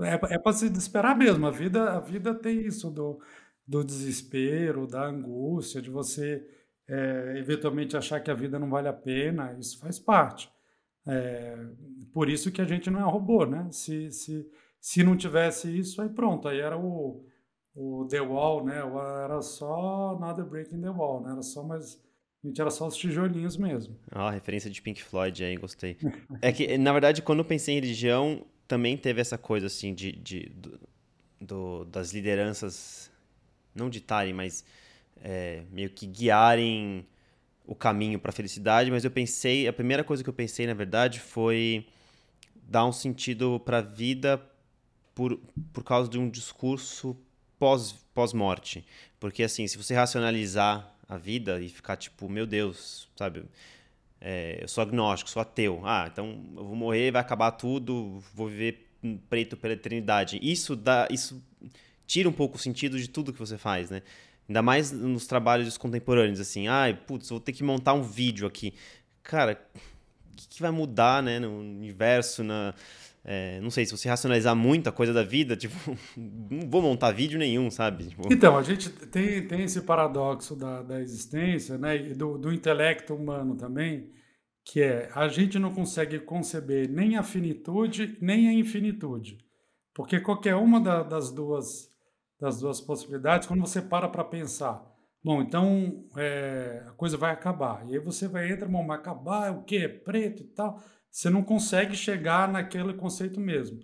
É, é para se desesperar mesmo. A vida, a vida tem isso do do desespero, da angústia, de você é, eventualmente achar que a vida não vale a pena, isso faz parte. É, por isso que a gente não é robô, né? Se, se, se não tivesse isso, aí pronto, aí era o, o The Wall, né? Era só Nada Breaking the Wall, né? Era só mais. A gente era só os tijolinhos mesmo. Ah, referência de Pink Floyd aí, gostei. é que, na verdade, quando eu pensei em religião, também teve essa coisa, assim, de, de do, do, das lideranças não ditarem, mas é, meio que guiarem o caminho para a felicidade. Mas eu pensei, a primeira coisa que eu pensei, na verdade, foi dar um sentido para a vida por, por causa de um discurso pós, pós-morte. Porque, assim, se você racionalizar a vida e ficar tipo, meu Deus, sabe? É, eu sou agnóstico, sou ateu. Ah, então eu vou morrer, vai acabar tudo, vou viver preto pela eternidade. Isso dá, isso tira um pouco o sentido de tudo que você faz, né? Ainda mais nos trabalhos contemporâneos, assim. Ai, putz, vou ter que montar um vídeo aqui. Cara, o que, que vai mudar, né? No universo, na... É, não sei, se você racionalizar muita coisa da vida, tipo, não vou montar vídeo nenhum, sabe? Tipo... Então, a gente tem, tem esse paradoxo da, da existência, né? E do, do intelecto humano também, que é a gente não consegue conceber nem a finitude nem a infinitude. Porque qualquer uma da, das duas das duas possibilidades, quando você para para pensar, bom, então é, a coisa vai acabar. E aí você vai entrar, bom, vai acabar, é o quê? É preto e tal. Você não consegue chegar naquele conceito mesmo.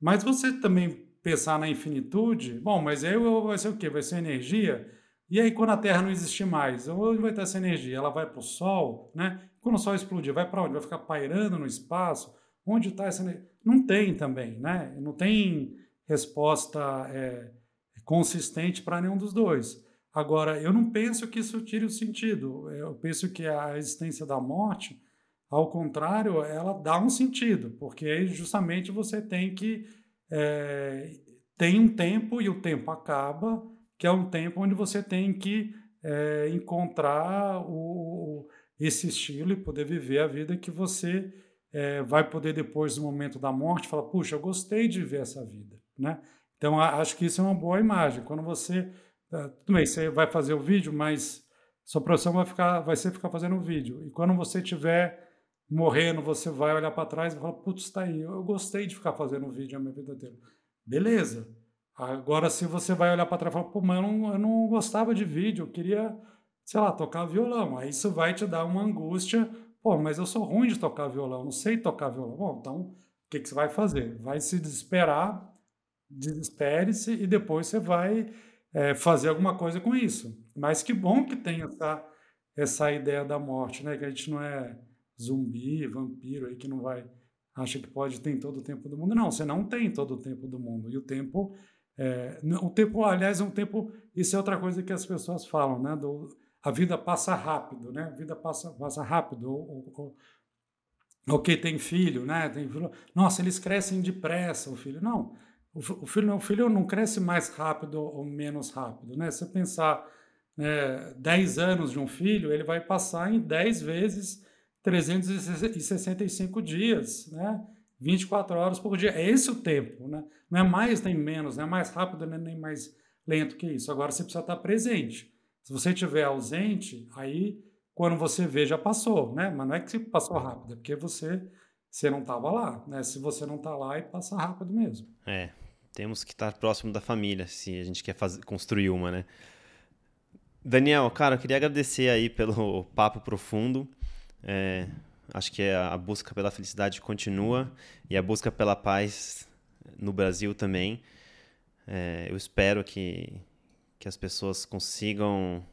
Mas você também pensar na infinitude, bom, mas aí vai ser o quê? Vai ser energia? E aí quando a Terra não existir mais, onde vai ter essa energia? Ela vai para o Sol, né? Quando o Sol explodir, vai para onde? Vai ficar pairando no espaço? Onde está essa energia? Não tem também, né? Não tem resposta... É, consistente para nenhum dos dois. Agora, eu não penso que isso tire o sentido. Eu penso que a existência da morte, ao contrário, ela dá um sentido, porque justamente você tem que. É, tem um tempo e o tempo acaba, que é um tempo onde você tem que é, encontrar o, esse estilo e poder viver a vida que você é, vai poder, depois do momento da morte, falar: puxa, eu gostei de viver essa vida. Né? Então, acho que isso é uma boa imagem. Quando você. Tá, tudo bem, você vai fazer o vídeo, mas sua profissão vai, ficar, vai ser ficar fazendo o vídeo. E quando você estiver morrendo, você vai olhar para trás e falar: putz, está aí, eu gostei de ficar fazendo vídeo a minha vida inteira. Beleza. Agora, se você vai olhar para trás e falar: pô, mas eu não, eu não gostava de vídeo, eu queria, sei lá, tocar violão. Aí isso vai te dar uma angústia. Pô, mas eu sou ruim de tocar violão, não sei tocar violão. Bom, então o que, que você vai fazer? Vai se desesperar desespere-se e depois você vai é, fazer alguma coisa com isso. Mas que bom que tem essa, essa ideia da morte, né? Que a gente não é zumbi, vampiro aí que não vai acha que pode ter todo o tempo do mundo. Não, você não tem todo o tempo do mundo. E o tempo, é, o tempo, aliás, é um tempo. Isso é outra coisa que as pessoas falam, né? Do, a vida passa rápido, né? A vida passa, passa rápido. Ou, ou, ou quem tem filho, né? Tem filho, nossa, eles crescem depressa, o filho. Não, o, filho, o filho não cresce mais rápido ou menos rápido, né? Se você pensar né, 10 anos de um filho, ele vai passar em 10 vezes 365 dias, né? 24 horas por dia. É esse o tempo, né? Não é mais nem menos, não é mais rápido nem mais lento que isso. Agora você precisa estar presente. Se você estiver ausente, aí quando você vê já passou, né? Mas não é que passou rápido, é porque você você não estava lá, né? Se você não está lá, passa rápido mesmo. É, temos que estar próximo da família se a gente quer fazer, construir uma, né? Daniel, cara, eu queria agradecer aí pelo papo profundo. É, acho que a busca pela felicidade continua e a busca pela paz no Brasil também. É, eu espero que, que as pessoas consigam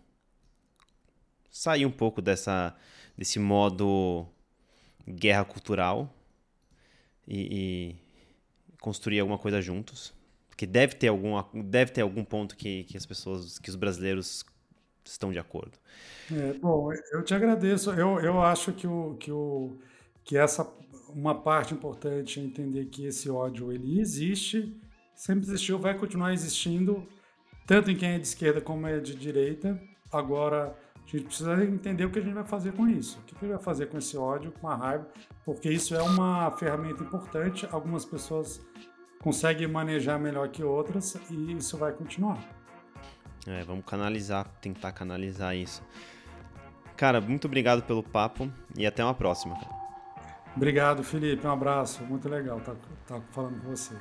sair um pouco dessa, desse modo guerra cultural e construir alguma coisa juntos. Porque deve ter, algum, deve ter algum ponto que, que as pessoas, que os brasileiros estão de acordo. É, bom, eu te agradeço. Eu, eu acho que, o, que, o, que essa uma parte importante é entender que esse ódio ele existe, sempre existiu, vai continuar existindo, tanto em quem é de esquerda como é de direita. Agora, a gente precisa entender o que a gente vai fazer com isso. O que a gente vai fazer com esse ódio, com a raiva, porque isso é uma ferramenta importante. Algumas pessoas conseguem manejar melhor que outras e isso vai continuar. É, vamos canalizar, tentar canalizar isso. Cara, muito obrigado pelo papo e até uma próxima. Obrigado, Felipe. Um abraço. Muito legal estar tá, tá falando com você.